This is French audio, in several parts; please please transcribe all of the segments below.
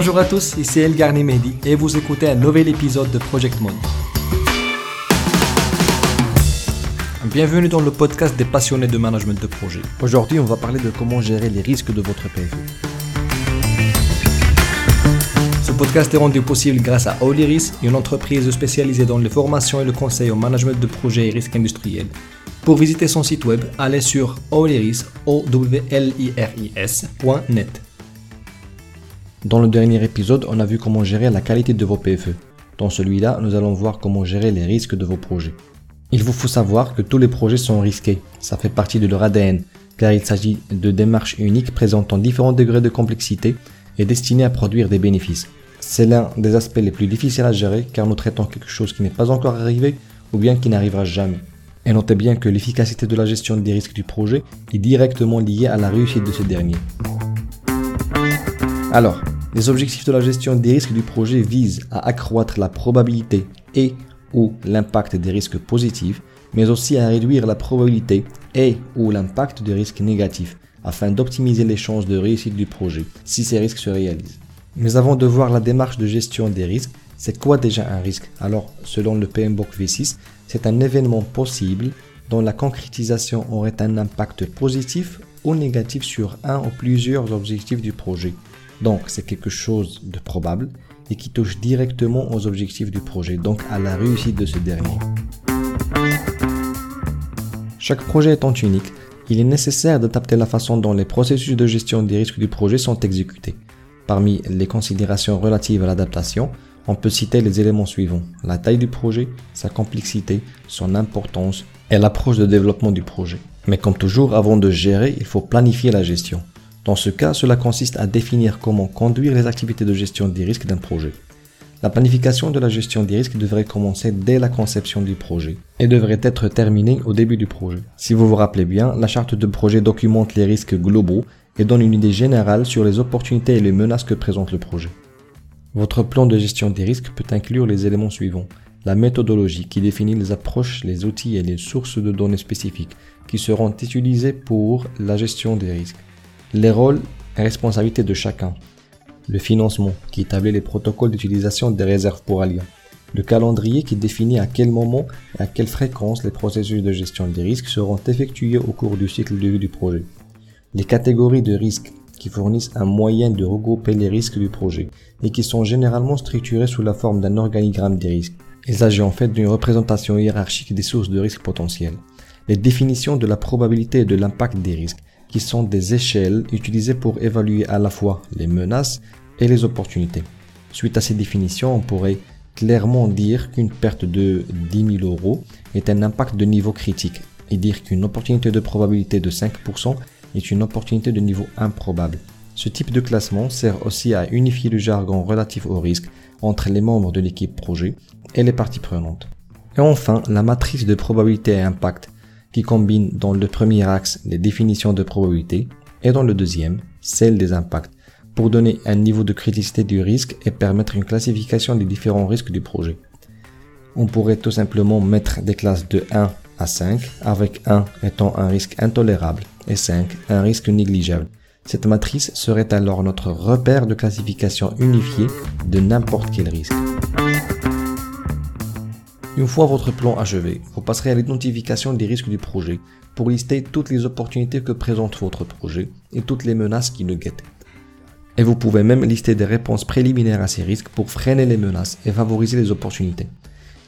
Bonjour à tous, ici El Mehdi et vous écoutez un nouvel épisode de Project Mode. Bienvenue dans le podcast des passionnés de management de projet. Aujourd'hui, on va parler de comment gérer les risques de votre PFE. Ce podcast est rendu possible grâce à Oliris, une entreprise spécialisée dans les formations et le conseil au management de projets et risques industriels. Pour visiter son site web, allez sur oliris.net. Dans le dernier épisode, on a vu comment gérer la qualité de vos PFE. Dans celui-là, nous allons voir comment gérer les risques de vos projets. Il vous faut savoir que tous les projets sont risqués, ça fait partie de leur ADN, car il s'agit de démarches uniques présentant différents degrés de complexité et destinées à produire des bénéfices. C'est l'un des aspects les plus difficiles à gérer car nous traitons quelque chose qui n'est pas encore arrivé ou bien qui n'arrivera jamais. Et notez bien que l'efficacité de la gestion des risques du projet est directement liée à la réussite de ce dernier. Alors, les objectifs de la gestion des risques du projet visent à accroître la probabilité et ou l'impact des risques positifs, mais aussi à réduire la probabilité et ou l'impact des risques négatifs, afin d'optimiser les chances de réussite du projet si ces risques se réalisent. Mais avant de voir la démarche de gestion des risques, c'est quoi déjà un risque? Alors, selon le PMBOK V6, c'est un événement possible dont la concrétisation aurait un impact positif ou négatif sur un ou plusieurs objectifs du projet. Donc c'est quelque chose de probable et qui touche directement aux objectifs du projet, donc à la réussite de ce dernier. Chaque projet étant unique, il est nécessaire d'adapter la façon dont les processus de gestion des risques du projet sont exécutés. Parmi les considérations relatives à l'adaptation, on peut citer les éléments suivants. La taille du projet, sa complexité, son importance et l'approche de développement du projet. Mais comme toujours, avant de gérer, il faut planifier la gestion. Dans ce cas, cela consiste à définir comment conduire les activités de gestion des risques d'un projet. La planification de la gestion des risques devrait commencer dès la conception du projet et devrait être terminée au début du projet. Si vous vous rappelez bien, la charte de projet documente les risques globaux et donne une idée générale sur les opportunités et les menaces que présente le projet. Votre plan de gestion des risques peut inclure les éléments suivants. La méthodologie qui définit les approches, les outils et les sources de données spécifiques qui seront utilisées pour la gestion des risques les rôles et responsabilités de chacun, le financement qui établit les protocoles d'utilisation des réserves pour Alia, le calendrier qui définit à quel moment et à quelle fréquence les processus de gestion des risques seront effectués au cours du cycle de vie du projet, les catégories de risques qui fournissent un moyen de regrouper les risques du projet et qui sont généralement structurés sous la forme d'un organigramme des risques. Il s'agit en fait d'une représentation hiérarchique des sources de risques potentiels. Les définitions de la probabilité et de l'impact des risques qui sont des échelles utilisées pour évaluer à la fois les menaces et les opportunités. Suite à ces définitions, on pourrait clairement dire qu'une perte de 10 000 euros est un impact de niveau critique et dire qu'une opportunité de probabilité de 5% est une opportunité de niveau improbable. Ce type de classement sert aussi à unifier le jargon relatif au risque entre les membres de l'équipe projet et les parties prenantes. Et enfin, la matrice de probabilité et impact qui combine dans le premier axe les définitions de probabilité et dans le deuxième celle des impacts pour donner un niveau de criticité du risque et permettre une classification des différents risques du projet. On pourrait tout simplement mettre des classes de 1 à 5 avec 1 étant un risque intolérable et 5 un risque négligeable. Cette matrice serait alors notre repère de classification unifié de n'importe quel risque. Une fois votre plan achevé, vous passerez à l'identification des risques du projet pour lister toutes les opportunités que présente votre projet et toutes les menaces qui le guettent. Et vous pouvez même lister des réponses préliminaires à ces risques pour freiner les menaces et favoriser les opportunités.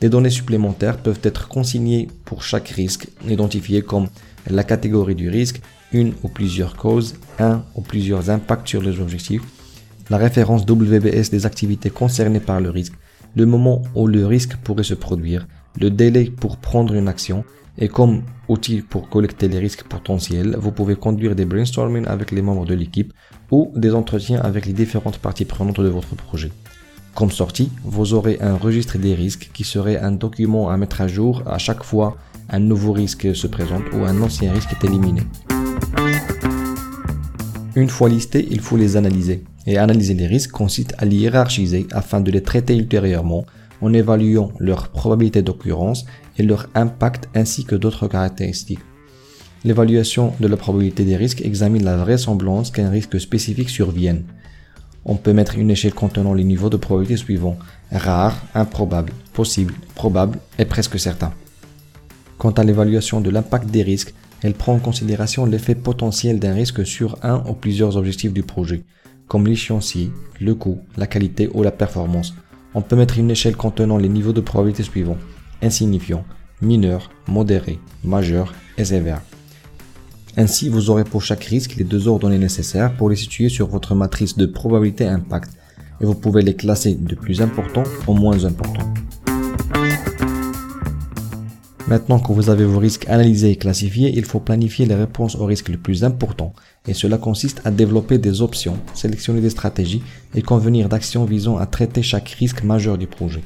Des données supplémentaires peuvent être consignées pour chaque risque, identifiées comme la catégorie du risque, une ou plusieurs causes, un ou plusieurs impacts sur les objectifs, la référence WBS des activités concernées par le risque, le moment où le risque pourrait se produire, le délai pour prendre une action, et comme outil pour collecter les risques potentiels, vous pouvez conduire des brainstorming avec les membres de l'équipe ou des entretiens avec les différentes parties prenantes de votre projet. Comme sortie, vous aurez un registre des risques qui serait un document à mettre à jour à chaque fois un nouveau risque se présente ou un ancien risque est éliminé. Une fois listés, il faut les analyser. Et analyser les risques consiste à les hiérarchiser afin de les traiter ultérieurement en évaluant leur probabilité d'occurrence et leur impact ainsi que d'autres caractéristiques. L'évaluation de la probabilité des risques examine la vraisemblance qu'un risque spécifique survienne. On peut mettre une échelle contenant les niveaux de probabilité suivants rare, improbable, possible, probable et presque certain. Quant à l'évaluation de l'impact des risques, elle prend en considération l'effet potentiel d'un risque sur un ou plusieurs objectifs du projet, comme l'échéancier, le coût, la qualité ou la performance. On peut mettre une échelle contenant les niveaux de probabilité suivants insignifiant, mineur, modéré, majeur et sévère. Ainsi, vous aurez pour chaque risque les deux ordonnées nécessaires pour les situer sur votre matrice de probabilité impact et vous pouvez les classer de plus important au moins important. Maintenant que vous avez vos risques analysés et classifiés, il faut planifier les réponses aux risques les plus importants et cela consiste à développer des options, sélectionner des stratégies et convenir d'actions visant à traiter chaque risque majeur du projet.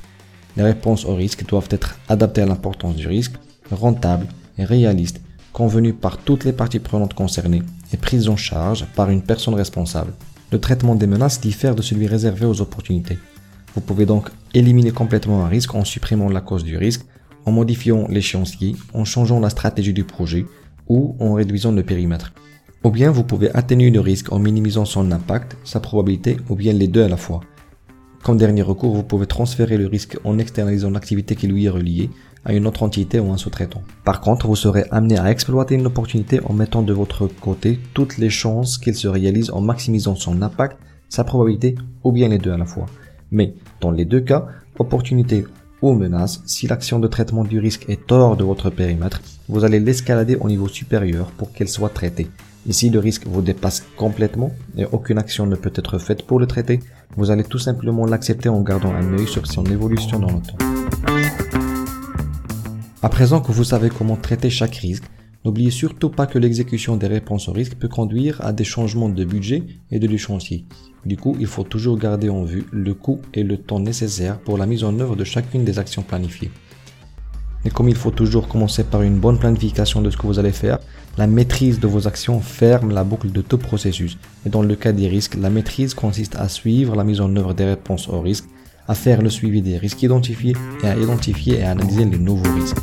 Les réponses aux risques doivent être adaptées à l'importance du risque, rentables et réalistes convenu par toutes les parties prenantes concernées et prise en charge par une personne responsable. Le traitement des menaces diffère de celui réservé aux opportunités. Vous pouvez donc éliminer complètement un risque en supprimant la cause du risque, en modifiant l'échéancier, en changeant la stratégie du projet ou en réduisant le périmètre. Ou bien vous pouvez atténuer le risque en minimisant son impact, sa probabilité ou bien les deux à la fois. Comme dernier recours, vous pouvez transférer le risque en externalisant l'activité qui lui est reliée à une autre entité ou un sous-traitant. Par contre, vous serez amené à exploiter une opportunité en mettant de votre côté toutes les chances qu'il se réalise en maximisant son impact, sa probabilité ou bien les deux à la fois. Mais dans les deux cas, opportunité ou menace, si l'action de traitement du risque est hors de votre périmètre, vous allez l'escalader au niveau supérieur pour qu'elle soit traitée. Ici, le risque vous dépasse complètement et aucune action ne peut être faite pour le traiter, vous allez tout simplement l'accepter en gardant un œil sur son évolution dans le temps. À présent que vous savez comment traiter chaque risque, n'oubliez surtout pas que l'exécution des réponses au risque peut conduire à des changements de budget et de l'échéancier. Du coup, il faut toujours garder en vue le coût et le temps nécessaires pour la mise en œuvre de chacune des actions planifiées. Et comme il faut toujours commencer par une bonne planification de ce que vous allez faire, la maîtrise de vos actions ferme la boucle de tout processus. Et dans le cas des risques, la maîtrise consiste à suivre la mise en œuvre des réponses au risque à faire le suivi des risques identifiés et à identifier et analyser les nouveaux risques.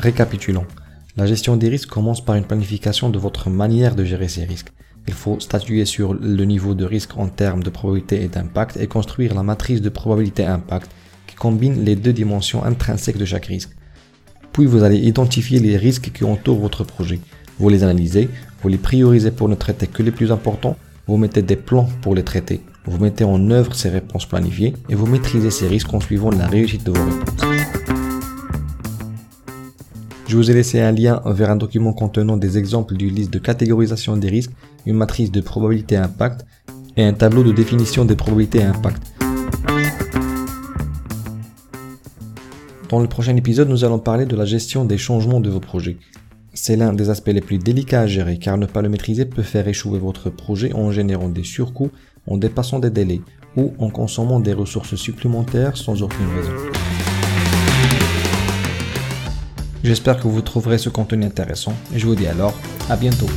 Récapitulons. La gestion des risques commence par une planification de votre manière de gérer ces risques. Il faut statuer sur le niveau de risque en termes de probabilité et d'impact et construire la matrice de probabilité-impact qui combine les deux dimensions intrinsèques de chaque risque. Puis vous allez identifier les risques qui entourent votre projet. Vous les analysez, vous les priorisez pour ne traiter que les plus importants, vous mettez des plans pour les traiter vous mettez en œuvre ces réponses planifiées et vous maîtrisez ces risques en suivant la réussite de vos réponses. Je vous ai laissé un lien vers un document contenant des exemples d'une liste de catégorisation des risques, une matrice de probabilité impact et un tableau de définition des probabilités impact. Dans le prochain épisode, nous allons parler de la gestion des changements de vos projets. C'est l'un des aspects les plus délicats à gérer car ne pas le maîtriser peut faire échouer votre projet en générant des surcoûts en dépassant des délais ou en consommant des ressources supplémentaires sans aucune raison. J'espère que vous trouverez ce contenu intéressant et je vous dis alors à bientôt.